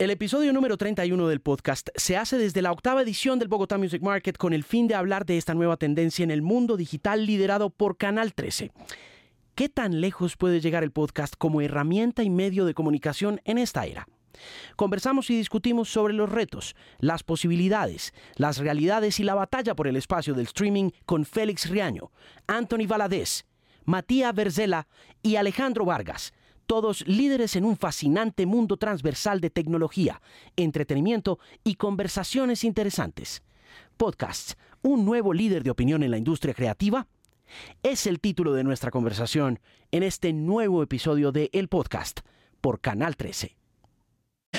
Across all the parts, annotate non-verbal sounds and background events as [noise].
El episodio número 31 del podcast se hace desde la octava edición del Bogotá Music Market con el fin de hablar de esta nueva tendencia en el mundo digital liderado por Canal 13. ¿Qué tan lejos puede llegar el podcast como herramienta y medio de comunicación en esta era? Conversamos y discutimos sobre los retos, las posibilidades, las realidades y la batalla por el espacio del streaming con Félix Riaño, Anthony Valadez, Matías Verzela y Alejandro Vargas todos líderes en un fascinante mundo transversal de tecnología, entretenimiento y conversaciones interesantes. Podcasts, un nuevo líder de opinión en la industria creativa, es el título de nuestra conversación en este nuevo episodio de El Podcast por Canal 13.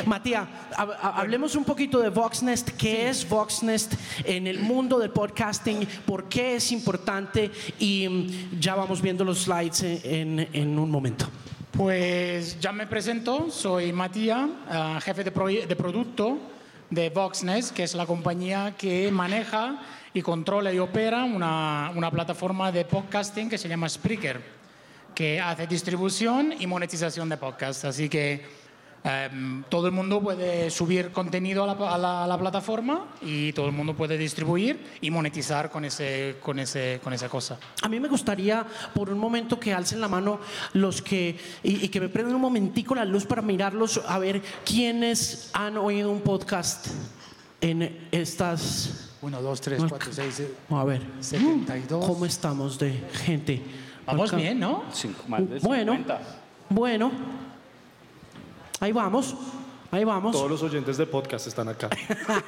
Matías, hablemos un poquito de Voxnest. ¿Qué es Voxnest en el mundo del podcasting? ¿Por qué es importante? Y mm, ya vamos viendo los slides en, en un momento. Pues ya me presento, soy Matías, eh, jefe de, producto de Voxnest, que es la compañía que maneja y controla y opera una, una plataforma de podcasting que se llama Spreaker, que hace distribución y monetización de podcasts. Así que Em, todo el mundo puede subir contenido a la, plataforma y todo el mundo puede distribuir y monetizar con, ese, con, ese, con esa cosa. A mí me gustaría por un momento que alcen la mano los que y, que me prendan un momentico la luz para mirarlos a ver quiénes han oído un podcast en estas... 1, 2, 3, 4, 6, a ver, 72. ¿Cómo estamos de gente? Vamos bien, ¿no? bueno, bueno. Ahí vamos. Ahí vamos. Todos los oyentes de podcast están acá.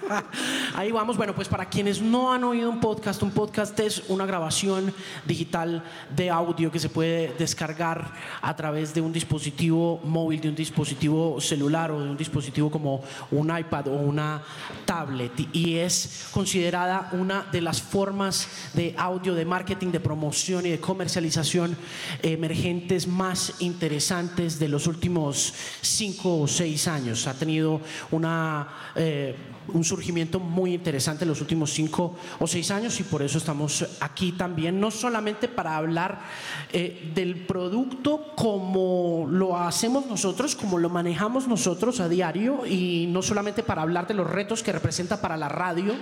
[laughs] Ahí vamos. Bueno, pues para quienes no han oído un podcast, un podcast es una grabación digital de audio que se puede descargar a través de un dispositivo móvil, de un dispositivo celular o de un dispositivo como un iPad o una tablet. Y es considerada una de las formas de audio, de marketing, de promoción y de comercialización emergentes más interesantes de los últimos cinco o seis años ha tenido una, eh, un surgimiento muy interesante en los últimos cinco o seis años y por eso estamos aquí también, no solamente para hablar eh, del producto como lo hacemos nosotros, como lo manejamos nosotros a diario y no solamente para hablar de los retos que representa para la radio,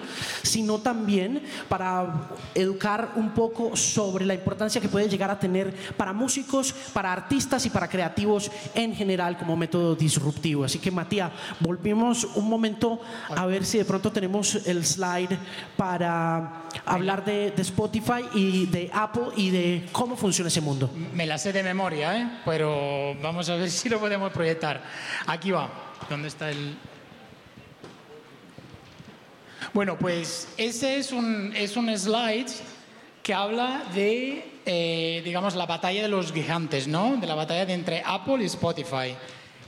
sino también para educar un poco sobre la importancia que puede llegar a tener para músicos, para artistas y para creativos en general como método disruptivo. Así que Matías, volvimos un momento a ver si de pronto tenemos el slide para hablar de, Spotify y de Apple y de cómo funciona ese mundo. Me la sé de memoria, ¿eh? pero vamos a ver [laughs] si lo podemos proyectar. Aquí va. ¿Dónde está el...? Bueno, pues ese es un, es un slide que habla de, eh, digamos, la batalla de los gigantes, ¿no? De la batalla de entre Apple y Spotify.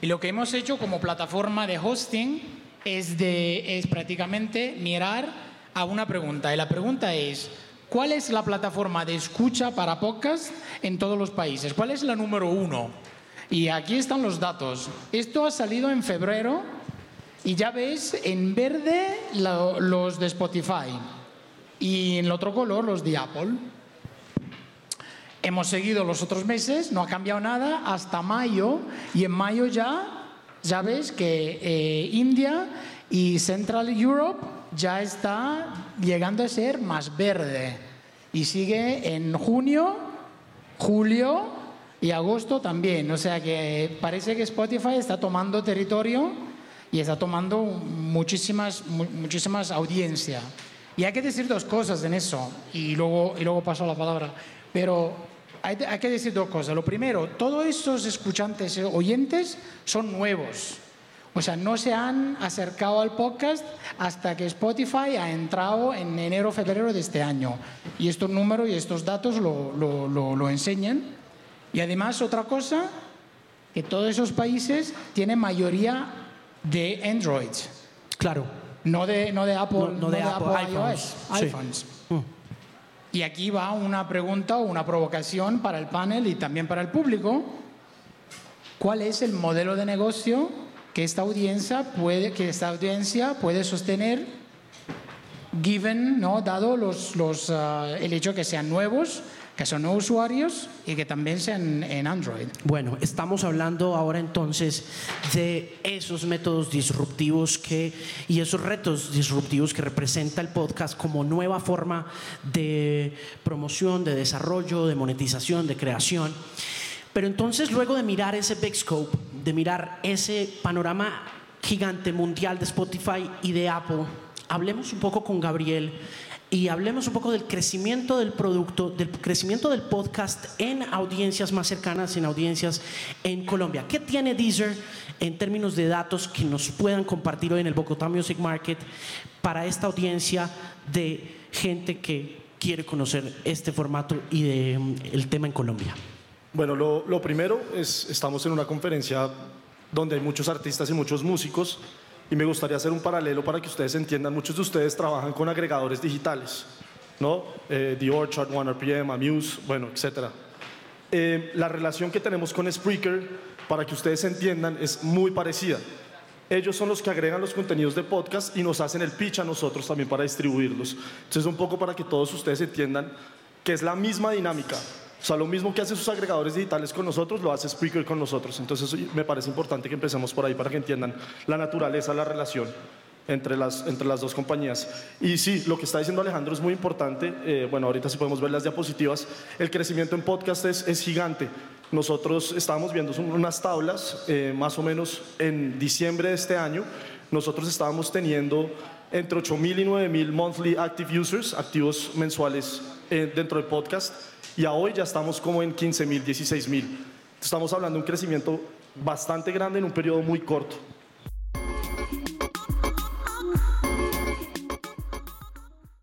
Y lo que hemos hecho como plataforma de hosting es, de, es prácticamente mirar a una pregunta. Y la pregunta es, ¿cuál es la plataforma de escucha para podcast en todos los países? ¿Cuál es la número uno? Y aquí están los datos. Esto ha salido en febrero y ya ves en verde los de Spotify y en el otro color los de Apple. Hemos seguido los otros meses, no ha cambiado nada hasta mayo y en mayo ya, ya ves que eh, India y Central Europe ya está llegando a ser más verde y sigue en junio, julio y agosto también. O sea que parece que Spotify está tomando territorio y está tomando muchísimas, muchísimas audiencias. Y hay que decir dos cosas en eso, y luego, y luego paso la palabra. Pero hay, que decir dos cosas. Lo primero, todos estos escuchantes, eh, oyentes, son nuevos. O sea, no se han acercado al podcast hasta que Spotify ha entrado en enero, febrero de este año. Y estos números y estos datos lo, lo, lo, enseñan. Y además, otra cosa, que todos esos países tienen mayoría de Android. Claro. No de, no de Apple, no, de, Apple, iOS, iPhones. Mm. Y aquí va una pregunta o una provocación para el panel y también para el público. ¿Cuál es el modelo de negocio que esta audiencia puede, que esta audiencia puede sostener, given, ¿no? dado los, los, ah, el hecho que sean nuevos, que son usuarios y que también sean en Android. Bueno, estamos hablando ahora entonces de esos métodos disruptivos que, y esos retos disruptivos que representa el podcast como nueva forma de promoción, de desarrollo, de monetización, de creación. Pero entonces luego de mirar ese big scope, de mirar ese panorama gigante mundial de Spotify y de Apple, hablemos un poco con Gabriel y hablemos un poco del crecimiento del producto, del crecimiento del podcast en audiencias más cercanas, en audiencias en Colombia. ¿Qué tiene Deezer en términos de datos que nos puedan compartir hoy en el Bogotá Music Market para esta audiencia de gente que quiere conocer este formato y de, mm, el tema en Colombia? Bueno, lo, lo primero es, estamos en una conferencia donde hay muchos artistas y muchos músicos y me gustaría hacer un paralelo para que ustedes entiendan. Muchos de ustedes trabajan con agregadores digitales, ¿no? Eh, The Orchard, OneRPM, Amuse, bueno, etc. Eh, la relación que tenemos con Spreaker, para que ustedes entiendan, es muy parecida. Ellos son los que agregan los contenidos de podcast y nos hacen el pitch a nosotros también para distribuirlos. Entonces, un poco para que todos ustedes entiendan que es la misma dinámica. O sea, lo mismo que hace sus agregadores digitales con nosotros, lo hace Spreaker con nosotros. Entonces, me parece importante que empecemos por ahí para que entiendan la naturaleza, la relación entre las, entre las dos compañías. Y sí, lo que está diciendo Alejandro es muy importante. Eh, bueno, ahorita sí podemos ver las diapositivas. El crecimiento en podcast es, es gigante. Nosotros estábamos viendo unas tablas, eh, más o menos en diciembre de este año, nosotros estábamos teniendo entre 8.000 y 9.000 monthly active users, activos mensuales eh, dentro del podcast y a hoy ya estamos como en 15 mil, 16 mil. Estamos hablando de un crecimiento bastante grande en un periodo muy corto.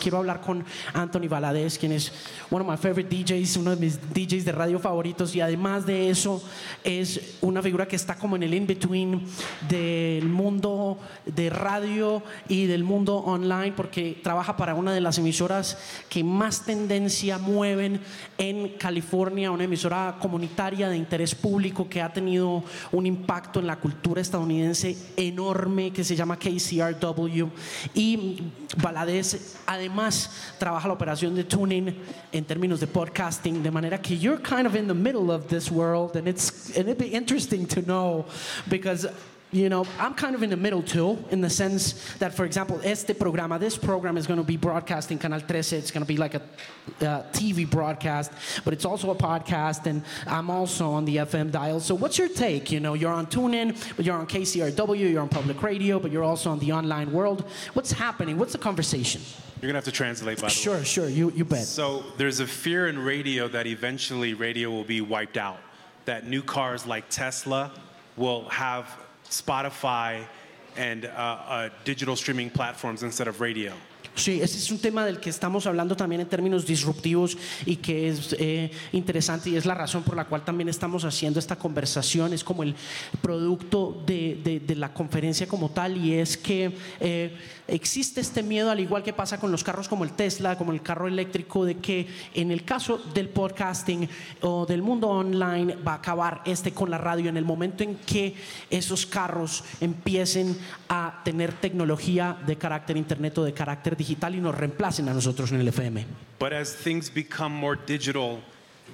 Quiero hablar con Anthony Valadez, quien es one of my favorite DJs, uno de mis DJs de radio favoritos y además de eso es una figura que está como en el in-between del mundo de radio y del mundo online porque trabaja para una de las emisoras que más tendencia mueven en California, una emisora comunitaria de interés público que ha tenido un impacto en la cultura estadounidense enorme que se llama KCRW y Valadez además trabaja la operación de tuning en términos de podcasting, de manera que you're kind of in the middle of this world, and it's and it'd be interesting to know because you know, I'm kind of in the middle too, in the sense that, for example, este programa, this program is going to be broadcasting Canal 13. It's going to be like a uh, TV broadcast, but it's also a podcast, and I'm also on the FM dial. So, what's your take? You know, you're on TuneIn, but you're on KCRW, you're on public radio, but you're also on the online world. What's happening? What's the conversation? You're gonna have to translate, by the Sure, way. sure, you, you bet. So there's a fear in radio that eventually radio will be wiped out. That new cars like Tesla will have Spotify and uh, uh, digital streaming platforms instead of radio. Sí, ese es un tema del que estamos hablando también en términos disruptivos y que es eh, interesante y es la razón por la cual también estamos haciendo esta conversación. Es como el producto de, de- de la conferencia como tal y es que eh, existe este miedo, al igual que pasa con los carros como el Tesla, como el carro eléctrico, de que en el caso del podcasting o del mundo online va a acabar este con la radio en el momento en que esos carros empiecen a tener tecnología de carácter internet o de carácter digital y nos reemplacen a nosotros en el FM. But as things become more digital,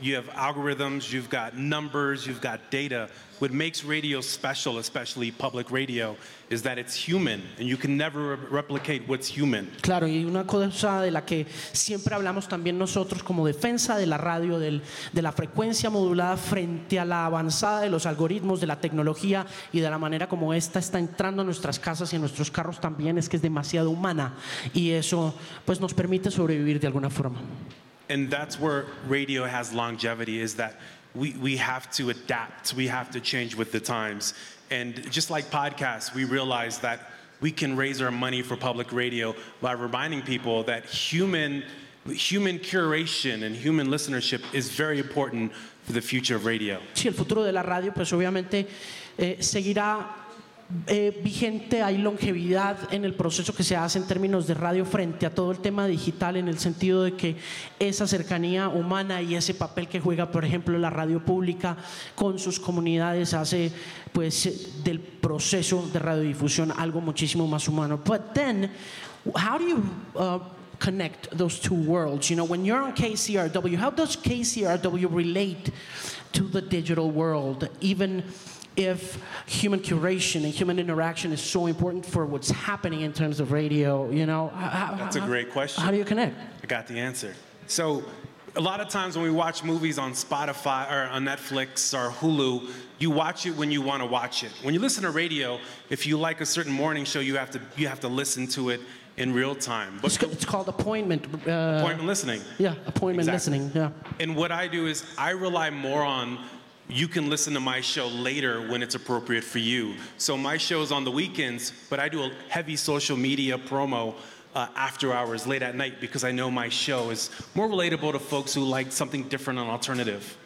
you have algorithms, you've got numbers, you've got data. What makes radio special, especially public radio, is that it's human, and you can never re- replicate what's human. Claro, y una cosa de la que siempre hablamos también nosotros como defensa de la radio, del- de la frecuencia modulada frente a la avanzada de los algoritmos, de la tecnología y de la manera como esta está entrando a nuestras casas y a nuestros carros también es que es demasiado humana y eso pues nos permite sobrevivir de alguna forma. And that's where radio has longevity is that we, we have to adapt, we have to change with the times. And just like podcasts, we realize that we can raise our money for public radio by reminding people that human, human curation and human listenership is very important for the future of radio. Sí, el futuro de la radio pues obviamente eh, seguirá eh, vigente, hay longevidad en el proceso que se hace en términos de radio frente a todo el tema digital en el sentido de que esa cercanía humana y ese papel que juega, por ejemplo, la radio pública con sus comunidades hace pues del proceso de radiodifusión algo muchísimo más humano. But then, how do you uh, connect those two worlds? You know, when you're on KCRW, how does KCRW relate to the digital world, even if human curation and human interaction is so important for what's happening in terms of radio? You know, how, That's a great question. How do you connect? I got the answer. So, a lot of times when we watch movies on Spotify or on Netflix or Hulu, you watch it when you want to watch it. When you listen to radio, if you like a certain morning show, you have to you have to listen to it in real time. It's, But ca- it's called appointment. Uh, appointment listening. Yeah, appointment Exactly. listening. Yeah. And what I do is I rely more on you can listen to my show later when it's appropriate for you. So my show is on the weekends, but I do a heavy social media promo uh, after hours, late at night, because I know my show is more relatable to folks who like something different and alternative.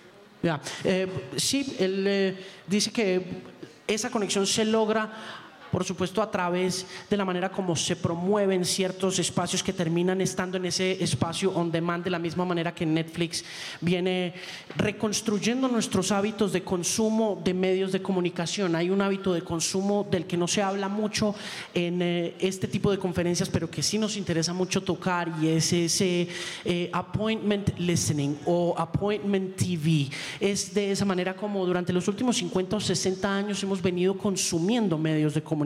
Yeah. eh, sí, él eh, dice que esa conexión se logra, por supuesto, a través de la manera como se promueven ciertos espacios que terminan estando en ese espacio on demand, de la misma manera que Netflix viene reconstruyendo nuestros hábitos de consumo de medios de comunicación. Hay un hábito de consumo del que no se habla mucho en eh, este tipo de conferencias, pero que sí nos interesa mucho tocar y es ese eh, appointment listening o appointment TV. Es de esa manera como durante los últimos 50 o 60 años hemos venido consumiendo medios de comunicación.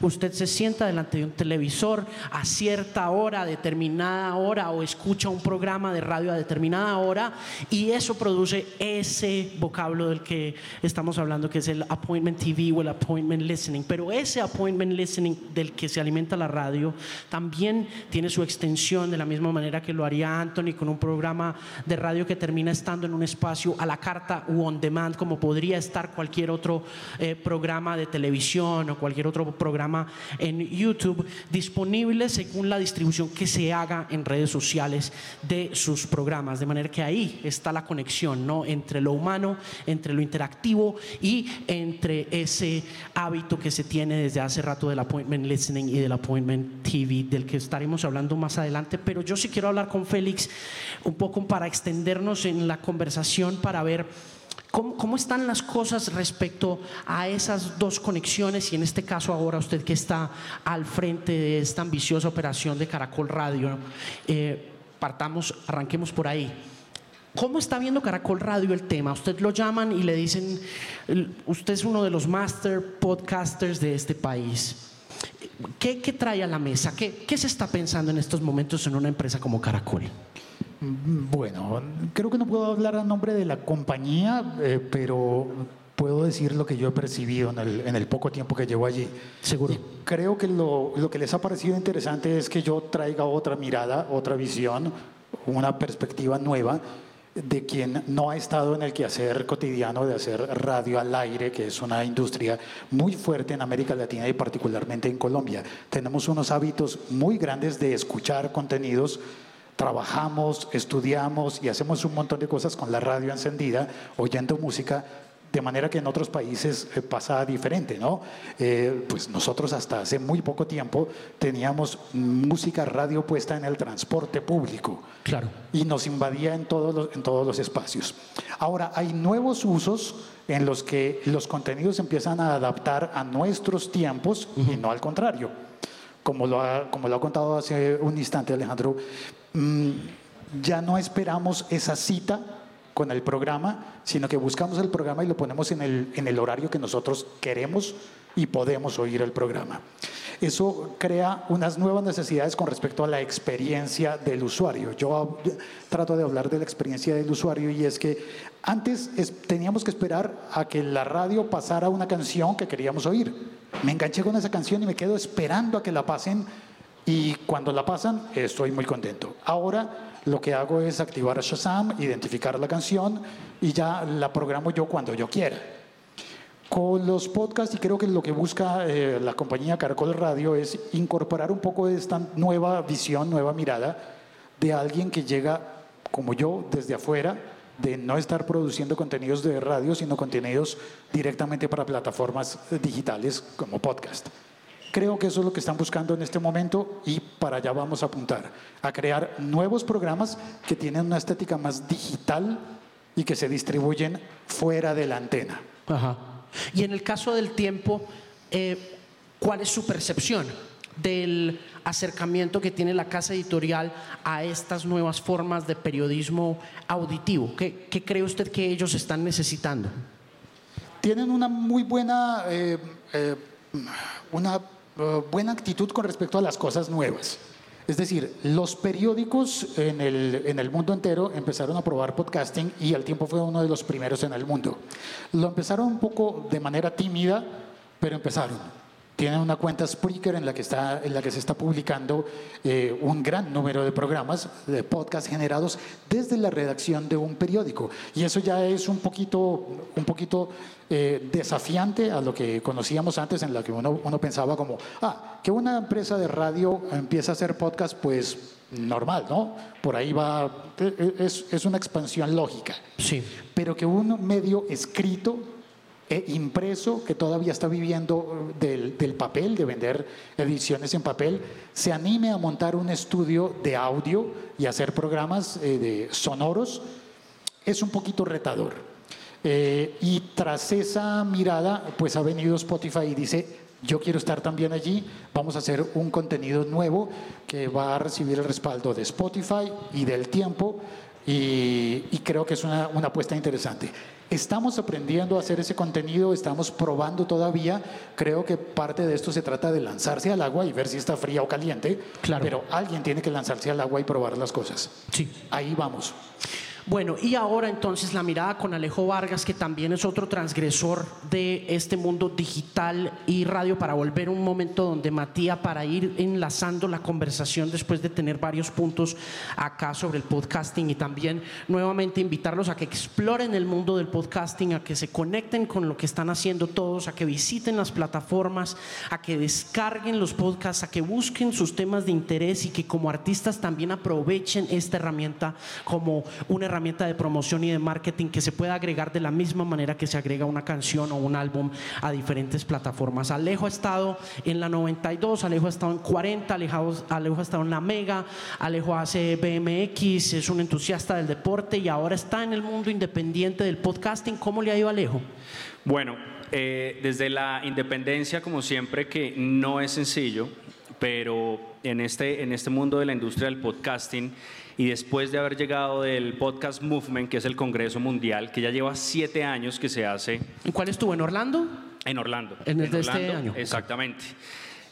Usted se sienta delante de un televisor a cierta hora, a determinada hora, o escucha un programa de radio a determinada hora, y eso produce ese vocablo del que estamos hablando, que es el appointment TV o el appointment listening. Pero ese appointment listening del que se alimenta la radio también tiene su extensión de la misma manera que lo haría Anthony con un programa de radio que termina estando en un espacio a la carta u on demand, como podría estar cualquier otro eh, programa de televisión o cualquier otro programa en YouTube, disponible según la distribución que se haga en redes sociales de sus programas. De manera que ahí está la conexión ¿no? entre lo humano, entre lo interactivo y entre ese hábito que se tiene desde hace rato del appointment listening y del appointment TV, del que estaremos hablando más adelante. Pero yo sí quiero hablar con Félix un poco para extendernos en la conversación, para ver ¿Cómo, están las cosas respecto a esas dos conexiones y en este caso ahora usted que está al frente de esta ambiciosa operación de Caracol Radio? eh, partamos, arranquemos por ahí. ¿Cómo está viendo Caracol Radio el tema? Usted lo llaman y le dicen, usted es uno de los master podcasters de este país. ¿Qué, qué trae a la mesa? ¿Qué, ¿Qué se está pensando en estos momentos en una empresa como Caracol? Bueno, creo que no puedo hablar a nombre de la compañía, eh, pero puedo decir lo que yo he percibido en el, en el poco tiempo que llevo allí. Seguro. Y creo que lo, lo que les ha parecido interesante es que yo traiga otra mirada, otra visión, una perspectiva nueva de quien no ha estado en el quehacer cotidiano de hacer radio al aire, que es una industria muy fuerte en América Latina y particularmente en Colombia. Tenemos unos hábitos muy grandes de escuchar contenidos trabajamos, estudiamos y hacemos un montón de cosas con la radio encendida, oyendo música, de manera que en otros países eh, pasa diferente, ¿no? Eh, pues nosotros hasta hace muy poco tiempo teníamos música radio puesta en el transporte público Claro. y nos invadía en todos los, en todos los espacios. Ahora, hay nuevos usos en los que los contenidos empiezan a adaptar a nuestros tiempos y no al contrario. Como lo, ha, como lo ha contado hace un instante Alejandro, mm, ya no esperamos esa cita con el programa, sino que buscamos el programa y lo ponemos en el, en el horario que nosotros queremos y podemos oír el programa. Eso crea unas nuevas necesidades con respecto a la experiencia del usuario. Yo trato de hablar de la experiencia del usuario y es que antes es- teníamos que esperar a que la radio pasara una canción que queríamos oír. Me enganché con esa canción y me quedo esperando a que la pasen y cuando la pasan estoy muy contento. Ahora lo que hago es activar Shazam, identificar la canción y ya la programo yo cuando yo quiera. Con los podcasts, y creo que lo que busca eh, la compañía Caracol Radio es incorporar un poco de esta nueva visión, nueva mirada de alguien que llega, como yo, desde afuera, de no estar produciendo contenidos de radio, sino contenidos directamente para plataformas eh, digitales como podcast. Creo que eso es lo que están buscando en este momento y para allá vamos a apuntar, a crear nuevos programas que tienen una estética más digital y que se distribuyen fuera de la antena. Ajá. Y en el caso del tiempo, eh, ¿cuál es su percepción? del acercamiento que tiene la casa editorial a estas nuevas formas de periodismo auditivo? ¿Qué, qué cree usted que ellos están necesitando? Tienen una muy buena, eh, eh, una eh, buena actitud con respecto a las cosas nuevas. Es decir, los periódicos en el, en el mundo entero empezaron a probar podcasting y al tiempo fue uno de los primeros en el mundo. Lo empezaron un poco de manera tímida, pero empezaron. Tienen una cuenta Spreaker en la que, está, en la que se está publicando eh, un gran número de programas, de podcasts generados desde la redacción de un periódico. Y eso ya es un poquito, un poquito eh, desafiante a lo que conocíamos antes, en la que uno, uno pensaba como, ah, que una empresa de radio empieza a hacer podcast, pues normal, ¿no? Por ahí va, e, e, es, es una expansión lógica. Sí. Pero que un medio escrito e impreso que todavía está viviendo del, del, papel, de vender ediciones en papel, se anime a montar un estudio de audio y hacer programas eh, de sonoros, es un poquito retador. Eh, y tras esa mirada, pues ha venido Spotify y dice, yo quiero estar también allí, vamos a hacer un contenido nuevo que va a recibir el respaldo de Spotify y del tiempo, y, y creo que es una, una apuesta interesante. Estamos aprendiendo a hacer ese contenido, estamos probando todavía. Creo que parte de esto se trata de lanzarse al agua y ver si está fría o caliente. Claro. Pero alguien tiene que lanzarse al agua y probar las cosas. Sí. Ahí vamos. Bueno, y ahora entonces la mirada con Alejo Vargas, que también es otro transgresor de este mundo digital y radio, para volver un momento donde Matías, para ir enlazando la conversación después de tener varios puntos acá sobre el podcasting y también nuevamente invitarlos a que exploren el mundo del podcasting, a que se conecten con lo que están haciendo todos, a que visiten las plataformas, a que descarguen los podcasts, a que busquen sus temas de interés y que como artistas también aprovechen esta herramienta como una herramienta de promoción y de marketing que se puede agregar de la misma manera que se agrega una canción o un álbum a diferentes plataformas. Alejo ha estado en la 92, Alejo ha estado en 40, Alejo, Alejo ha estado en la Mega, Alejo hace BMX, es un entusiasta del deporte y ahora está en el mundo independiente del podcasting. ¿Cómo le ha ido Alejo? Bueno, eh, desde la independencia, como siempre, que no es sencillo, pero en este, en este mundo de la industria del podcasting, y después de haber llegado del Podcast Movement, que es el Congreso Mundial, que ya lleva siete años que se hace. ¿En cuál estuvo? ¿En Orlando? En Orlando. En el en de Orlando, este año. Exactamente.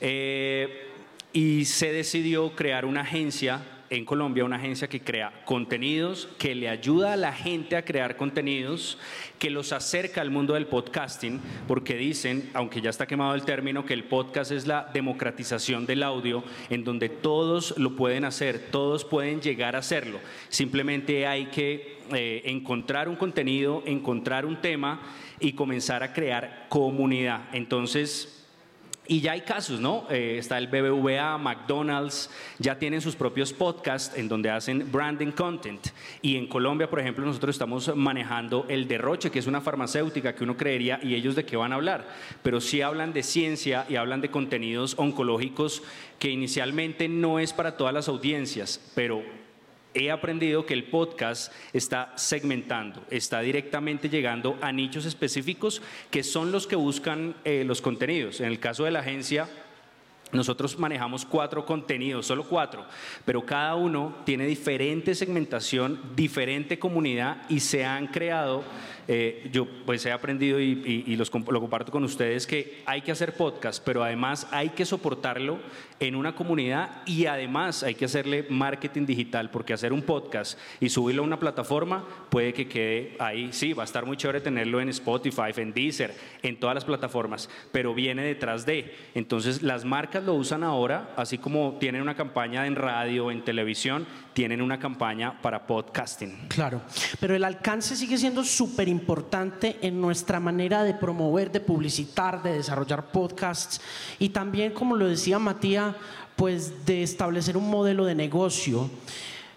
Eh, y se decidió crear una agencia en Colombia, una agencia que crea contenidos, que le ayuda a la gente a crear contenidos, que los acerca al mundo del podcasting, porque dicen, aunque ya está quemado el término, que el podcast es la democratización del audio, en donde todos lo pueden hacer, todos pueden llegar a hacerlo. Simplemente hay que eh, encontrar un contenido, encontrar un tema y comenzar a crear comunidad. Entonces, y ya hay casos, ¿no? Eh, está el BBVA, McDonald's, ya tienen sus propios podcasts en donde hacen branding content. Y en Colombia, por ejemplo, nosotros estamos manejando el derroche, que es una farmacéutica que uno creería, ¿y ellos de qué van a hablar? Pero sí hablan de ciencia y hablan de contenidos oncológicos que inicialmente no es para todas las audiencias, pero he aprendido que el podcast está segmentando, está directamente llegando a nichos específicos que son los que buscan eh, los contenidos. En el caso de la agencia, nosotros manejamos cuatro contenidos, solo cuatro, pero cada uno tiene diferente segmentación, diferente comunidad y se han creado, eh, yo pues he aprendido y, lo comparto con ustedes que hay que hacer podcast, pero además hay que soportarlo en una comunidad y además hay que hacerle marketing digital, porque hacer un podcast y subirlo a una plataforma puede que quede ahí, sí, va a estar muy chévere tenerlo en Spotify, en Deezer, en todas las plataformas, pero viene detrás de. Entonces las marcas lo usan ahora, así como tienen una campaña en radio, en televisión, tienen una campaña para podcasting. Claro, pero el alcance sigue siendo súper importante en nuestra manera de promover, de publicitar, de desarrollar podcasts y también, como lo decía Matías, pues de establecer un modelo de negocio.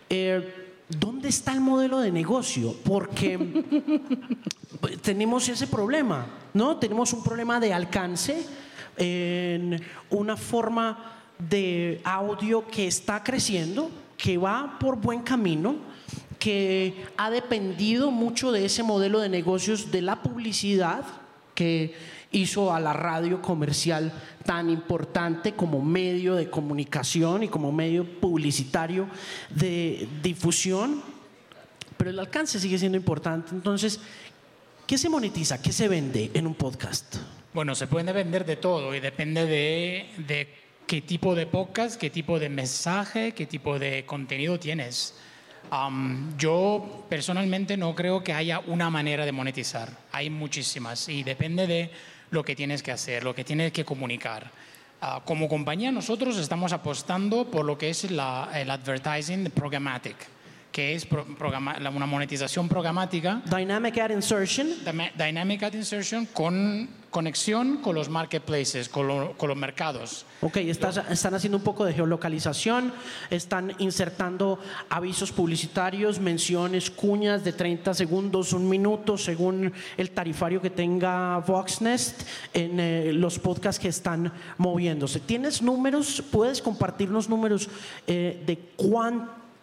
Eh, ¿Dónde está el modelo de negocio? Porque [laughs] tenemos ese problema, ¿no? Tenemos un problema de alcance en una forma de audio que está creciendo, que va por buen camino, que ha dependido mucho de ese modelo de negocios de la publicidad que hizo a la radio comercial tan importante como medio de comunicación y como medio publicitario de difusión, pero el alcance sigue siendo importante. Entonces, ¿qué se monetiza? ¿Qué se vende en un podcast? Bueno, se puede vender de todo y depende de, de qué tipo de podcast, qué tipo de mensaje, qué tipo de contenido tienes. Am, yo personalmente no creo que haya una manera de monetizar. Hay muchísimas y depende de lo que tienes que hacer, lo que tienes que comunicar. Ah, como compañía nosotros estamos apostando por lo que es el advertising programmatic, que es pro- programa- la- una monetización programática Dynamic Ad Insertion. Dynamic Ad Insertion con conexión con los marketplaces, con, lo- con los mercados. Ok, estás- están haciendo un poco de geolocalización, están insertando avisos publicitarios, menciones, cuñas de 30 segundos, un minuto, según el tarifario que tenga Voxnest en eh, los podcasts que están moviéndose. ¿Tienes números? ¿Puedes compartirnos números eh, de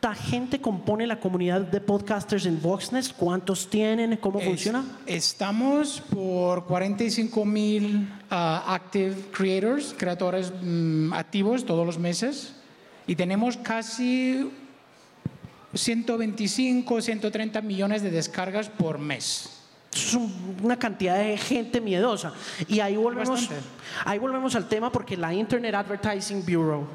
cuánta gente compone la comunidad de podcasters en Voxnest? ¿Cuántos tienen? ¿Cómo Es- funciona? Estamos por 45 mil ah, active creators, creadores mm, activos todos los meses y tenemos casi 125, 130 millones de descargas por mes. es un- una cantidad de gente miedosa. Y ahí volvemos, Bastante. ahí volvemos al tema porque la Internet Advertising Bureau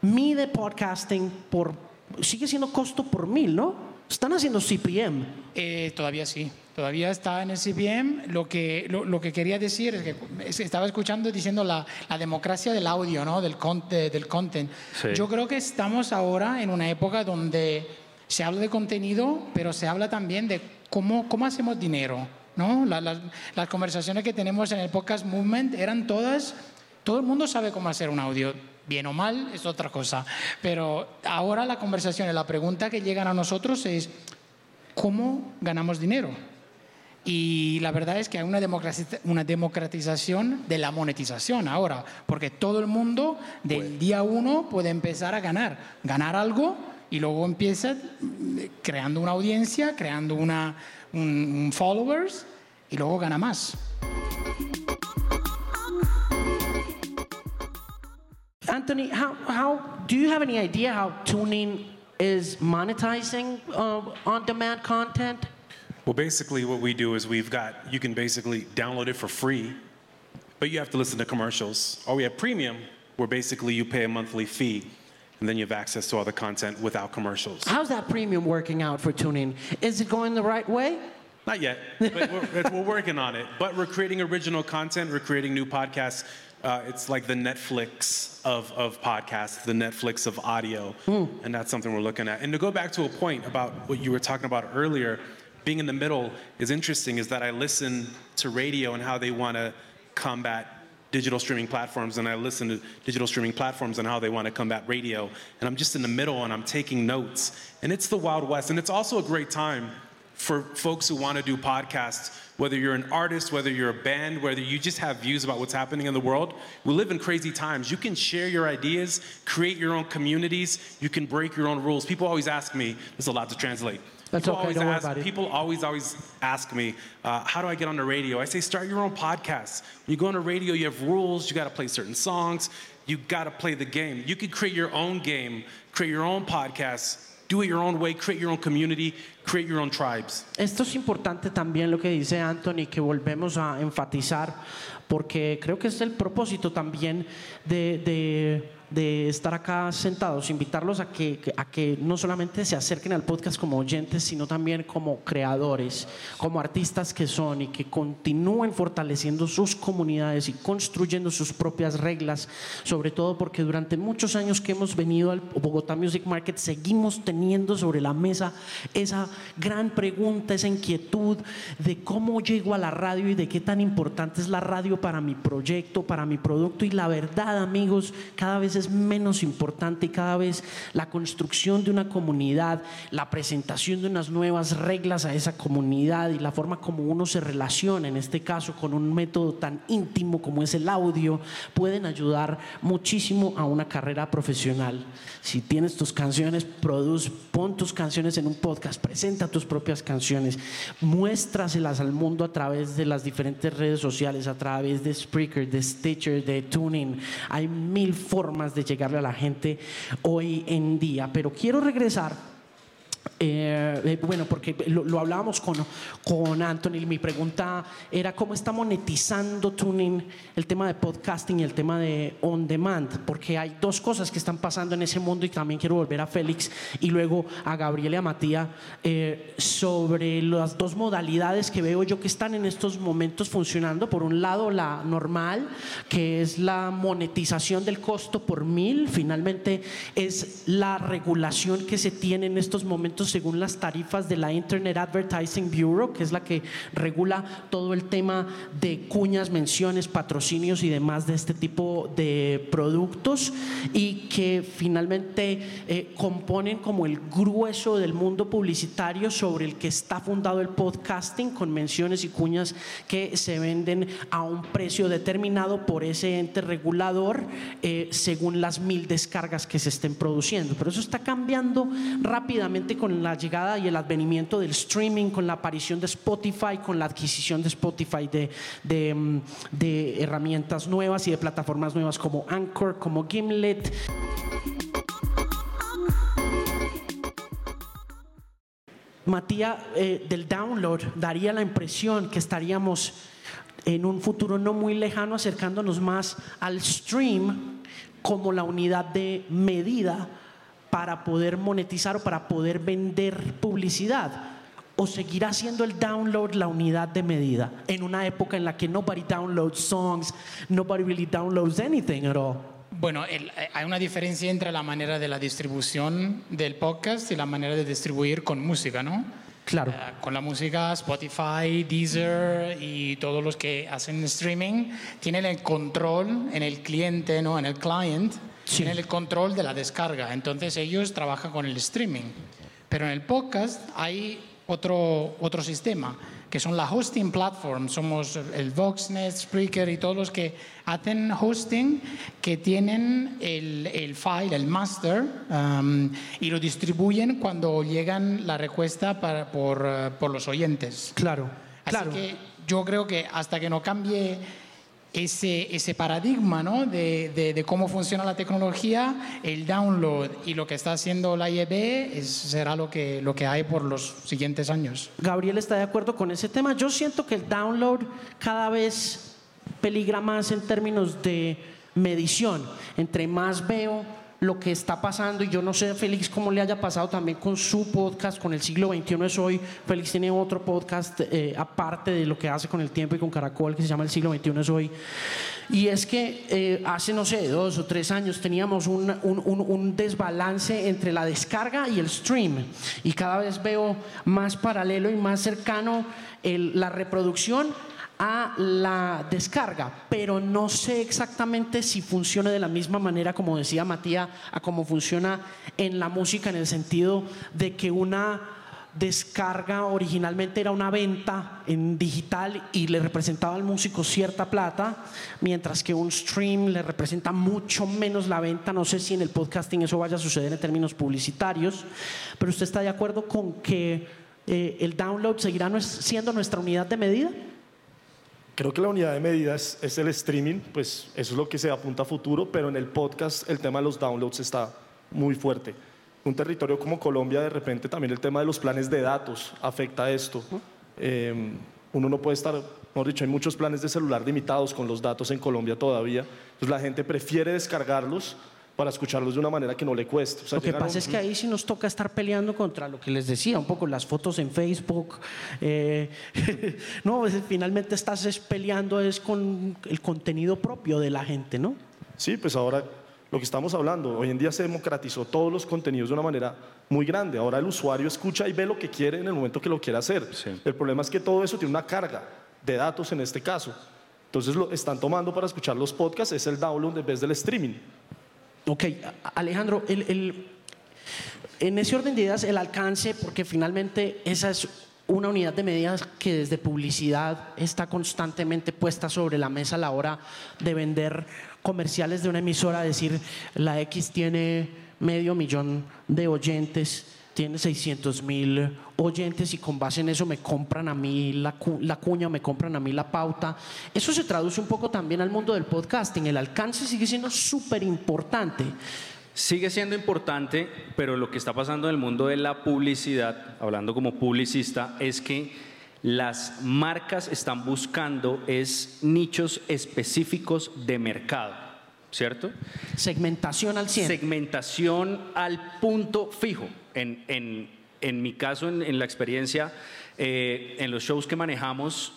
mide podcasting por, sigue siendo costo por mil, ¿no? Están haciendo CPM. Eh, todavía sí, todavía está en el CPM. Lo que, lo, lo que quería decir es que es que estaba escuchando diciendo la, la democracia del audio, ¿no? del, con- de- del content. Sí. Yo creo que estamos ahora en una época donde se habla de contenido, pero se habla también de cómo, cómo hacemos dinero. ¿no? La- las- las conversaciones que tenemos en el podcast Movement eran todas, todo el mundo sabe cómo hacer un audio. Bien o mal es otra cosa. Pero ahora la conversación, la pregunta que llegan a nosotros es, ¿cómo ganamos dinero? Y la verdad es que hay una, democratiza- una democratización de la monetización ahora, porque todo el mundo del día uno puede empezar a ganar, ganar algo y luego empieza mm, creando una audiencia, creando una, un, un followers y luego gana más. Anthony, how, how do you have any idea how tuning is monetizing uh, on-demand content? Well, basically, what we do is we've got, you can basically download it for free, but you have to listen to commercials. Or we have premium, where basically you pay a monthly fee, and then you have access to all the content without commercials. How's that premium working out for tuning? Is it going the right way? Not yet, but we're, we're working on it. But we're creating original content, we're creating new podcasts. Uh, it's like the Netflix of, of podcasts, the Netflix of audio. And that's something we're looking at. And to go back to a point about what you were talking about earlier, being in the middle is interesting, is that I listen to radio and how they want to combat digital streaming platforms and I listen to digital streaming platforms and how they want to combat radio. And I'm just in the middle and I'm taking notes. And it's the Wild West. And it's also a great time for folks who want to do podcasts, whether you're an artist, whether you're a band, whether you just have views about what's happening in the world. We live in crazy times. You can share your ideas, create your own communities, you can break your own rules. People always ask me, there's a lot to translate. That's people okay, always don't worry about it. People always, always ask me, uh, how do I get on the radio? I say, start your own podcast. When you go on the radio, you have rules. You got to play certain songs. You got to play the game. You can create your own game, create your own podcast, do it your own way, create your own community, create your own tribes. Esto es importante también lo que dice Anthony, que volvemos a enfatizar, porque creo que es el propósito también de, de- de estar acá sentados, invitarlos a que, a que no solamente se acerquen al podcast como oyentes, sino también como creadores, como artistas que son y que continúen fortaleciendo sus comunidades y construyendo sus propias reglas, sobre todo porque durante muchos años que hemos venido al Bogotá Music Market seguimos teniendo sobre la mesa esa gran pregunta, esa inquietud de cómo llego a la radio y de qué tan importante es la radio para mi proyecto, para mi producto. Y la verdad, amigos, cada vez es menos importante cada vez la construcción de una comunidad, la presentación de unas nuevas reglas a esa comunidad y la forma como uno se relaciona, en este caso con un método tan íntimo como es el audio, pueden ayudar muchísimo a una carrera profesional. Si tienes tus canciones, produce, pon tus canciones en un podcast, presenta presenta tus propias canciones, muéstraselas al mundo a través de las diferentes redes sociales, a través de Spreaker, de Stitcher, de Tuning. Hay mil formas de llegarle a la gente hoy en día, pero quiero regresar eh, eh, bueno, porque lo, lo, hablábamos con, con Anthony. Mi pregunta era cómo está monetizando Tuning el tema de podcasting y el tema de on demand, porque hay dos cosas que están pasando en ese mundo y también quiero volver a Félix y luego a Gabriel y a Matías eh, sobre las dos modalidades que veo yo que están en estos momentos funcionando. Por un lado, la normal, que es la monetización del costo por mil, finalmente es la regulación que se tiene en estos momentos según las tarifas de la Internet Advertising Bureau, que es la que regula todo el tema de cuñas, menciones, patrocinios y demás de este tipo de productos y que finalmente eh, componen como el grueso del mundo publicitario sobre el que está fundado el podcasting con menciones y cuñas que se venden a un precio determinado por ese ente regulador eh, según las mil descargas que se estén produciendo. Pero eso está cambiando rápidamente con la llegada y el advenimiento del streaming, con la aparición de Spotify, con la adquisición de Spotify de, mm, herramientas nuevas y de plataformas nuevas como Anchor, como Gimlet. Matías, eh, del download daría la impresión que estaríamos en un futuro no muy lejano acercándonos más al stream como la unidad de medida para poder monetizar o para poder vender publicidad? ¿O seguirá siendo el download la unidad de medida en una época en la que nobody downloads songs, nobody really downloads anything at all? Bueno, el, hay una diferencia entre la manera de la distribución del podcast y la manera de distribuir con música, ¿no? Claro. Uh, con la música, Spotify, Deezer y todos los que hacen streaming tienen el control en el cliente, ¿no? En el client sí. tienen el control de la descarga. Entonces ellos trabajan con el streaming. Pero en el podcast hay otro, otro sistema, que son las hosting platforms. Somos el Voxnet, Spreaker y todos los que hacen hosting que tienen el, el file, el master, um, y lo distribuyen cuando llegan la respuesta para, por, uh, por los oyentes. Claro, Así claro. que yo creo que hasta que no cambie ese, ese paradigma ¿no? de, de, de, cómo funciona la tecnología, el download y lo que está haciendo la IEB es, será lo que, lo que hay por los siguientes años. Gabriel está de acuerdo con ese tema. Yo siento que el download cada vez peligra más en términos de medición. Entre más veo lo que está pasando y yo no sé Félix cómo le haya pasado también con su podcast con el siglo XXI es hoy. Félix tiene otro podcast eh, aparte de lo que hace con el tiempo y con Caracol que se llama el siglo XXI es hoy. Y es que eh, hace no sé dos o tres años teníamos un, un, un, un, desbalance entre la descarga y el stream. Y cada vez veo más paralelo y más cercano el, la reproducción a la descarga, pero no sé exactamente si funciona de la misma manera, como decía Matías, a cómo funciona en la música, en el sentido de que una descarga originalmente era una venta en digital y le representaba al músico cierta plata, mientras que un stream le representa mucho menos la venta. No sé si en el podcasting eso vaya a suceder en términos publicitarios, pero ¿usted está de acuerdo con que eh, el download seguirá siendo nuestra unidad de medida? Creo que la unidad de medida es, el streaming, pues eso es lo que se apunta a futuro, pero en el podcast el tema de los downloads está muy fuerte. Un territorio como Colombia, de repente también el tema de los planes de datos afecta a esto. Eh, uno no puede estar, mejor dicho, hay muchos planes de celular limitados con los datos en Colombia todavía. Entonces la gente prefiere descargarlos para escucharlos de una manera que no le cueste. O sea, lo que pasa un... es que ahí sí nos toca estar peleando contra lo que les decía, un poco las fotos en Facebook. Eh, [laughs] no, finalmente estás es peleando es con el contenido propio de la gente, ¿no? Sí, pues ahora lo que estamos hablando, hoy en día se democratizó todos los contenidos de una manera muy grande. Ahora el usuario escucha y ve lo que quiere en el momento que lo quiere hacer. Sí. El problema es que todo eso tiene una carga de datos en este caso. Entonces lo están tomando para escuchar los podcasts, es el download en vez del streaming. Ok, Alejandro, el, en ese orden de ideas, el alcance, porque finalmente esa es una unidad de medidas que desde publicidad está constantemente puesta sobre la mesa a la hora de vender comerciales de una emisora, decir, la X tiene medio millón de oyentes tiene 600 mil oyentes y con base en eso me compran a mí la, cu- la cuña, me compran a mí la pauta. Eso se traduce un poco también al mundo del podcasting. El alcance sigue siendo súper importante. Sigue siendo importante, pero lo que está pasando en el mundo de la publicidad, hablando como publicista, es que las marcas están buscando es nichos específicos de mercado, ¿cierto? Segmentación al 100. Segmentación al punto fijo. En, en- en mi caso, en, en la experiencia, eh, en los shows que manejamos,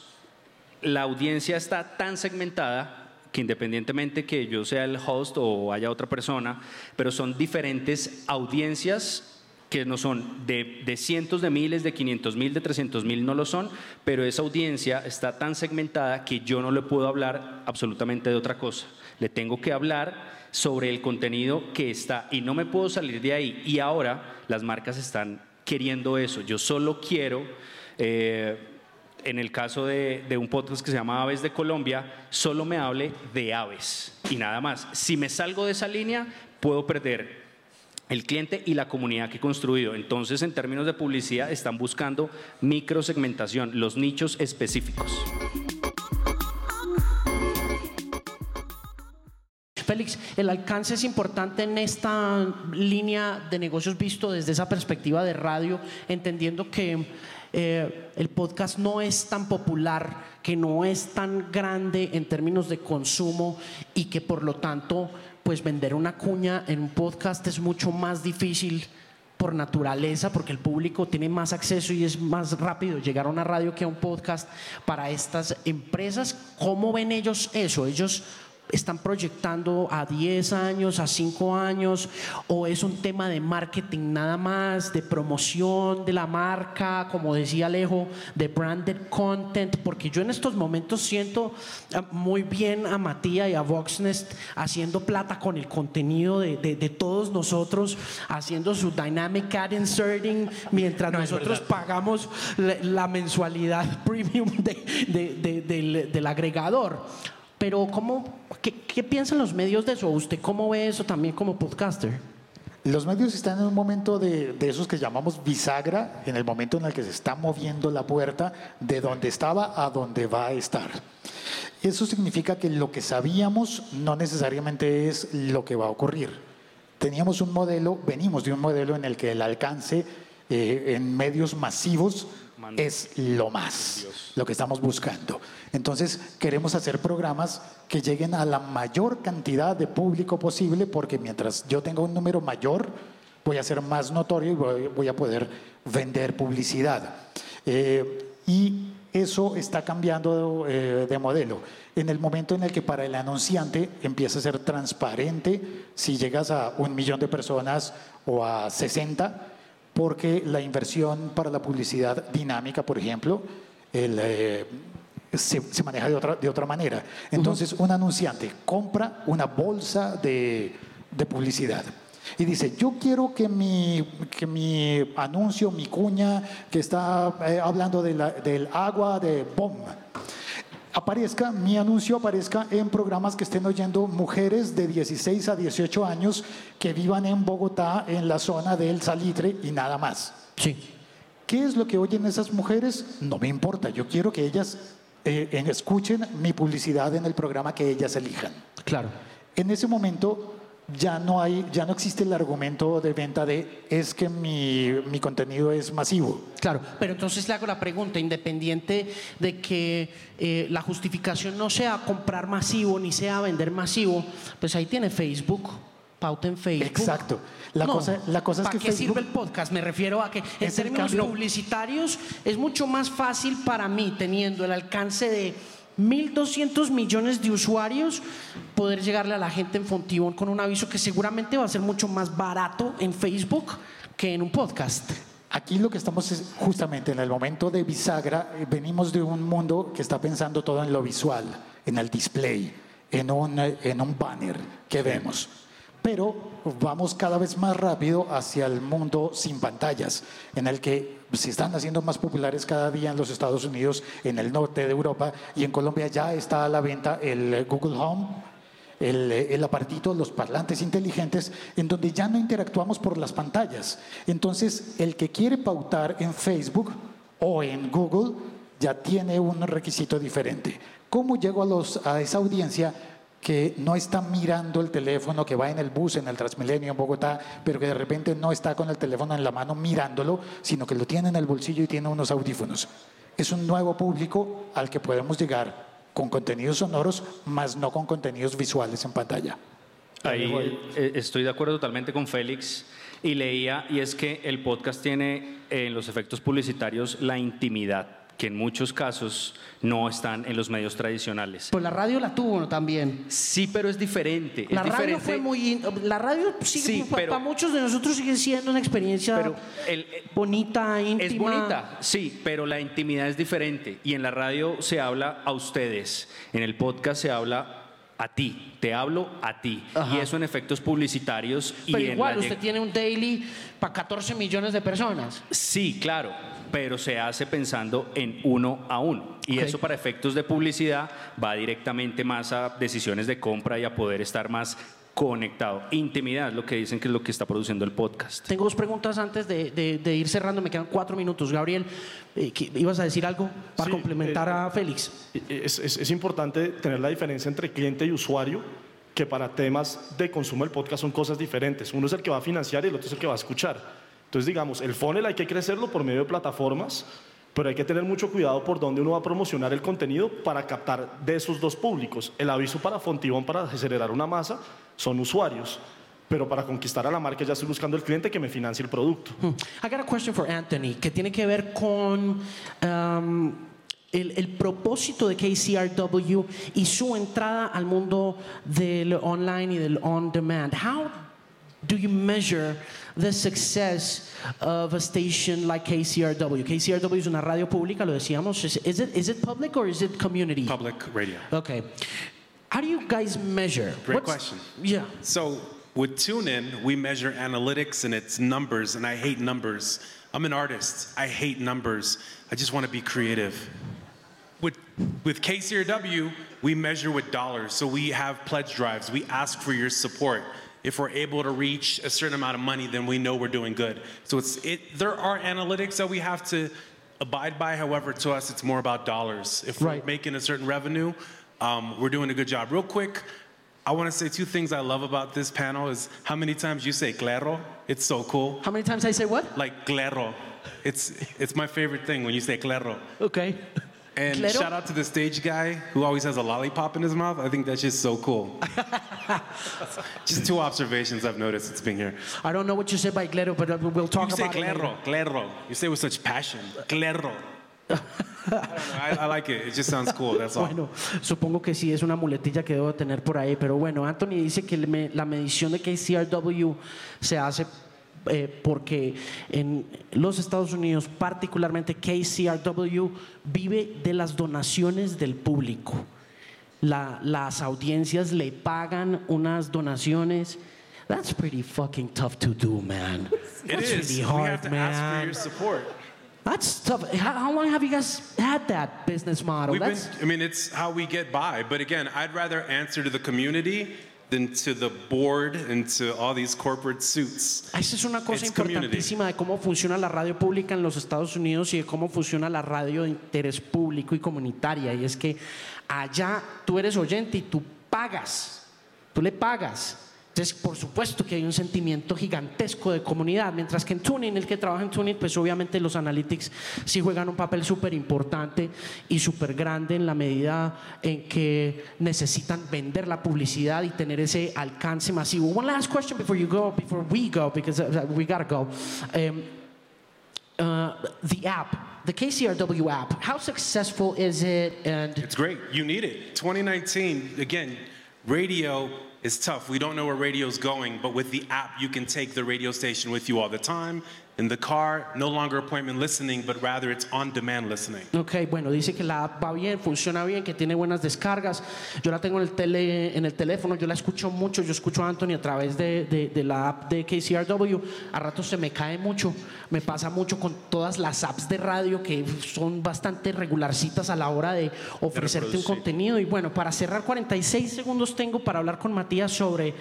la audiencia está tan segmentada que independientemente que yo sea el host o haya otra persona, pero son diferentes audiencias que no son de, de cientos de miles, de 500 mil, de 300 mil, no lo son, pero esa audiencia está tan segmentada que yo no le puedo hablar absolutamente de otra cosa. Le tengo que hablar sobre el contenido que está y no me puedo salir de ahí. Y ahora las marcas están queriendo eso. Yo solo quiero... eh, en el caso de, de un podcast que se llama Aves de Colombia, solo me hable de aves y nada más. Si me salgo de esa línea, puedo perder el cliente y la comunidad que he construido. Entonces, en términos de publicidad, están buscando microsegmentación, los nichos específicos. Félix, el alcance es importante en esta línea de negocios visto desde esa perspectiva de radio, entendiendo que eh, el podcast no es tan popular, que no es tan grande en términos de consumo y que por lo tanto, pues vender una cuña en un podcast es mucho más difícil por naturaleza, porque el público tiene más acceso y es más rápido llegar a una radio que a un podcast para estas empresas. ¿Cómo ven ellos eso? Ellos están proyectando a 10 años, a 5 años, o es un tema de marketing nada más, de promoción de la marca, como decía Alejo, de branded content, porque yo en estos momentos siento ah, muy bien a Matías y a Voxnest haciendo plata con el contenido de, de- de todos nosotros, haciendo su dynamic ad inserting, mientras nosotros pagamos la, la mensualidad [laughs] premium de- del, del agregador. Pero, ¿cómo, qué, qué piensan los medios de eso? ¿Usted cómo ve eso también como podcaster? Los medios están en un momento de, de esos que llamamos bisagra, en el momento en el que se está moviendo la puerta de donde estaba a donde va a estar. Eso significa que lo que sabíamos no necesariamente es lo que va a ocurrir. Teníamos un modelo, venimos de un modelo en el que el alcance eh, en medios masivos es lo más, lo que estamos buscando. Entonces queremos hacer programas que lleguen a la mayor cantidad de público posible porque mientras yo tenga un número mayor, voy a ser más notorio y voy, voy a poder vender publicidad. Eh, y eso está cambiando eh, de modelo. En el momento en el que para el anunciante empieza a ser transparente si llegas a un millón de personas o a 60, porque la inversión para la publicidad dinámica, por ejemplo, el, eh, se, se maneja de otra, de otra manera. Entonces, un anunciante compra una bolsa de, de publicidad y dice, yo quiero que mi, que mi anuncio, mi cuña, que está eh, hablando de la- del agua de BOM, aparezca, mi anuncio aparezca en programas que estén oyendo mujeres de 16 a 18 años que vivan en Bogotá, en la zona del Salitre y nada más. Sí. ¿Qué es lo que oyen esas mujeres? No me importa, yo quiero que ellas eh, en- escuchen mi publicidad en el programa que ellas elijan. Claro. En ese momento ya no hay, ya no existe el argumento de venta de es que mi, mi contenido es masivo. Claro, pero entonces le hago la pregunta, independiente de que eh, la justificación no sea comprar masivo ni sea vender masivo, pues ahí tiene Facebook, pauta en Facebook. Exacto. La cosa- la cosa es ¿para que qué Facebook- sirve el podcast? Me refiero a que en términos publicitarios es mucho más fácil para mí, teniendo el alcance de 1.200 millones de usuarios, poder llegarle a la gente en Fontibón con un aviso que seguramente va a ser mucho más barato en Facebook que en un podcast. Aquí lo que estamos es justamente en el momento de bisagra, eh, venimos de un mundo que está pensando todo en lo visual, en el display, en un, eh, en un banner que vemos. Pero vamos cada vez más rápido hacia el mundo sin pantallas, en el que se están haciendo más populares cada día en los Estados Unidos, en el norte de Europa y en Colombia ya está a la venta el Google Home el, el aparatito, los parlantes inteligentes, en donde ya no interactuamos por las pantallas. Entonces, el que quiere pautar en Facebook o en Google ya tiene un requisito diferente. ¿Cómo llego a, los, a esa audiencia que no está mirando el teléfono, que va en el bus, en el Transmilenio en Bogotá, pero que de repente no está con el teléfono en la mano mirándolo, sino que lo tiene en el bolsillo y tiene unos audífonos? Es un nuevo público al que podemos llegar con contenidos sonoros, más no con contenidos visuales en pantalla. Ahí eh, estoy de acuerdo totalmente con Félix y leía, y es que el podcast tiene en los efectos publicitarios la intimidad que en muchos casos no están en los medios tradicionales. Pues la radio la tuvo también. Sí, pero es diferente. La es radio diferente. fue muy. La radio sigue, Sí, pero- para muchos de nosotros sigue siendo una experiencia Pero el- bonita, íntima. Es bonita, sí, pero la intimidad es diferente. Y en la radio se habla a ustedes, en el podcast se habla a ti, te hablo a ti. Ajá. Y eso en efectos publicitarios y Pero en igual, la usted tiene un daily para 14 millones de personas. Sí, claro, pero se hace pensando en uno a uno. Y Ok. eso para efectos de publicidad va directamente más a decisiones de compra y a poder estar más conectado. Intimidad, lo que dicen que es lo que está produciendo el podcast. Tengo dos preguntas antes de, de- de ir cerrando. Me quedan cuatro minutos. Gabriel, eh, ¿qué- ¿ibas a decir algo para Sí, complementar eh, a Félix? Es, es- es importante tener la diferencia entre cliente y usuario, que para temas de consumo del podcast son cosas diferentes. Uno es el que va a financiar y el otro es el que va a escuchar. Entonces, digamos, el funnel hay que crecerlo por medio de plataformas, pero hay que tener mucho cuidado por dónde uno va a promocionar el contenido para captar de esos dos públicos. El aviso para Fontibón para acelerar una masa son usuarios, pero para conquistar a la marca ya estoy buscando el cliente que me financie el producto. Hmm. I got a Anthony que tiene que ver con um, el, el propósito de KCRW y su entrada al mundo del online y del on demand. How do you measure the success of a station like KCRW? KCRW is una radio pública, lo decíamos. Is, is it, is it public or is it community? Public radio. Okay. How do you guys measure? Great question. Yeah. So with TuneIn, we measure analytics and it's numbers, and I hate numbers. I'm an artist. I hate numbers. I just want to be creative. With, with KCRW, we measure with dollars. So we have pledge drives. We ask for your support. If we're able to reach a certain amount of money, then we know we're doing good. So it's, it, there are analytics that we have to abide by. However, to us, it's more about dollars. If Right. we're making a certain revenue, um, we're doing a good job. Real quick, I want to say two things I love about this panel is how many times you say claro. It's so cool. How many times I say what? Like claro. It's, it's my favorite thing when you say claro. Okay. And shout out to the stage guy who always has a lollipop in his mouth. I think that's just so cool. [laughs] just two observations I've noticed since being here. I don't know what you said by Glero, but uh, we'll talk You about it. later. claro, claro. You say it with such passion. Claro. I, don't know, I, I like it. It just sounds cool. That's all. Bueno, supongo que sí es una muletilla que debo tener por ahí, pero bueno, Anthony dice que me- la medición de KCRW se hace eh, porque en los Estados Unidos, particularmente KCRW, vive de las donaciones del público. La- las audiencias le pagan unas donaciones. That's pretty fucking tough to do, man. It That's is. really we hard, have to ask for man. your support. That's tough. How, how long have you guys had that business model? We've been, I mean, it's how we get by. But again, I'd rather answer to the community than to the board and to all these corporate suits. Esa es una cosa It's community. importantísima de cómo funciona la radio pública en los Estados Unidos y de cómo funciona la radio de interés público y comunitaria. Y es que allá tú eres oyente y tú pagas, tú le pagas. Entonces, por supuesto que hay un sentimiento gigantesco de comunidad, mientras que en Tuning, el que trabaja en Tuning, pues obviamente los analytics sí juegan un papel súper importante y súper grande en la medida en que necesitan vender la publicidad y tener ese alcance masivo. One last question before you go, before we go, because uh, we gotta go. Um, uh, the app, the KCRW app, how successful is it? And It's great. You need it. 2019, again, radio is tough. We don't know where radio's going, but with the app, you can take the radio station with you all the time. In the car, no longer appointment listening, but rather it's on demand listening. Ok, bueno, dice que la app va bien, funciona bien, que tiene buenas descargas. Yo la tengo en el, tele, en el teléfono, yo la escucho mucho, yo escucho a Anthony a través de, de- de la app de KCRW. A ratos se me cae mucho, me pasa mucho con todas las apps de radio que son bastante regularcitas a la hora de ofrecerte un contenido. Y bueno, para cerrar, 46 segundos tengo para hablar con Matías sobre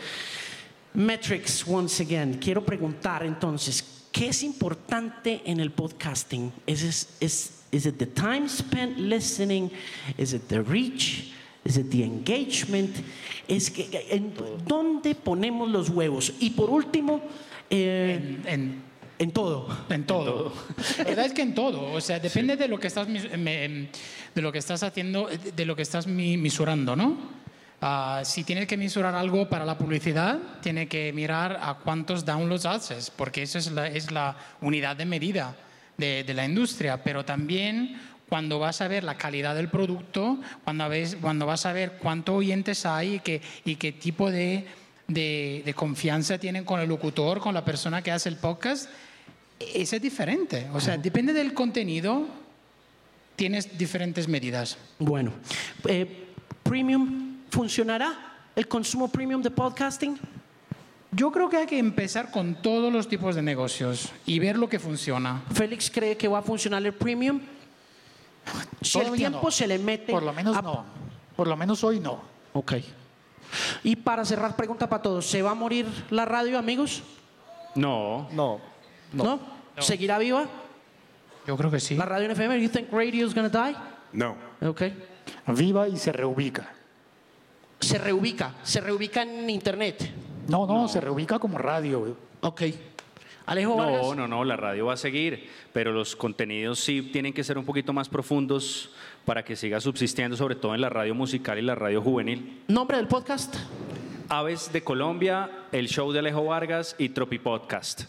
Metrics once again. Quiero preguntar entonces, ¿qué es importante en el podcasting? ¿Es, es, es, is it the time spent listening? Is it the reach? Is it the engagement? Es que, ¿en dónde ponemos los huevos? Y por último, eh, En, en todo. en todo. La verdad es que en todo. O sea, depende de lo que estás de lo que estás haciendo, de lo que estás mi- misurando, ¿no? Ah, si tienes que misurar algo para la publicidad, tiene que mirar a cuántos downloads haces, porque eso es la, es la unidad de medida de, de la industria. Pero también cuando vas a ver la calidad del producto, cuando, ves, cuando vas a ver cuántos oyentes hay y qué, y qué tipo de, de, de confianza tienen con el locutor, con la persona que hace el podcast, ese es diferente. O sea, depende del contenido, tienes diferentes medidas. Bueno, eh, premium, ¿funcionará el consumo premium de podcasting? Yo creo que hay que empezar con todos los tipos de negocios y ver lo que funciona. ¿Félix cree que va a funcionar el premium? Si el tiempo no. se le mete... Por lo menos a- no. Por lo menos hoy no. Ok. Y para cerrar, pregunta para todos. ¿Se va a morir la radio, amigos? No, No, ¿No? ¿Seguirá viva Yo creo que sí. la radio en FM? You think radio is gonna die? No. Ok. Viva y se reubica. Se reubica, se reubica en internet. No, no, se reubica como radio. Ok. Alejo Vargas. no, no, no, la radio va a seguir, pero los contenidos sí tienen que ser un poquito más profundos para que siga subsistiendo, sobre todo en la radio musical y la radio juvenil. Nombre del podcast. Aves de Colombia, el show de Alejo Vargas y Tropi Podcast.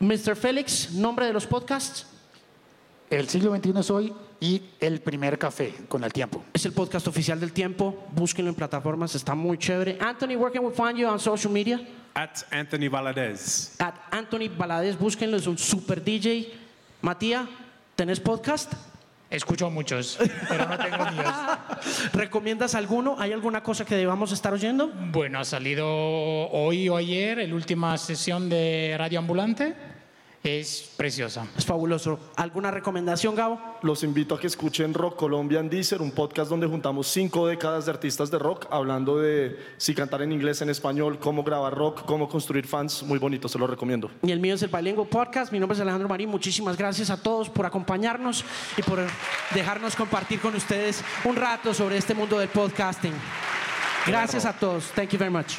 Mr. Félix, nombre de los podcasts. El siglo XXI es hoy y el primer café con el tiempo. Es el podcast oficial del tiempo. Búsquenlo en plataformas, está muy chévere. Anthony, where can we find you on social media? At Anthony Valadez. At Anthony Valadez, búsquenlo, es un super DJ. Matías, ¿tenés podcast? Escucho muchos, pero no tengo [laughs] míos. ¿Recomiendas alguno? ¿Hay alguna cosa que debamos estar oyendo? Bueno, ha salido hoy o ayer la última sesión de Radio Ambulante. Es preciosa. Es fabuloso. ¿Alguna recomendación, Gabo? los invito a que escuchen Rock Colombia en Deezer, un podcast donde juntamos cinco décadas de artistas de rock hablando de si cantar en inglés, en español, cómo grabar rock, cómo construir fans. Muy bonito, se lo recomiendo. Y el mío es el Bilingual Podcast. Mi nombre es Alejandro Marín. Muchísimas gracias a todos por acompañarnos y por dejarnos compartir con ustedes un rato sobre este mundo del podcasting. Gracias a todos. Thank you very much.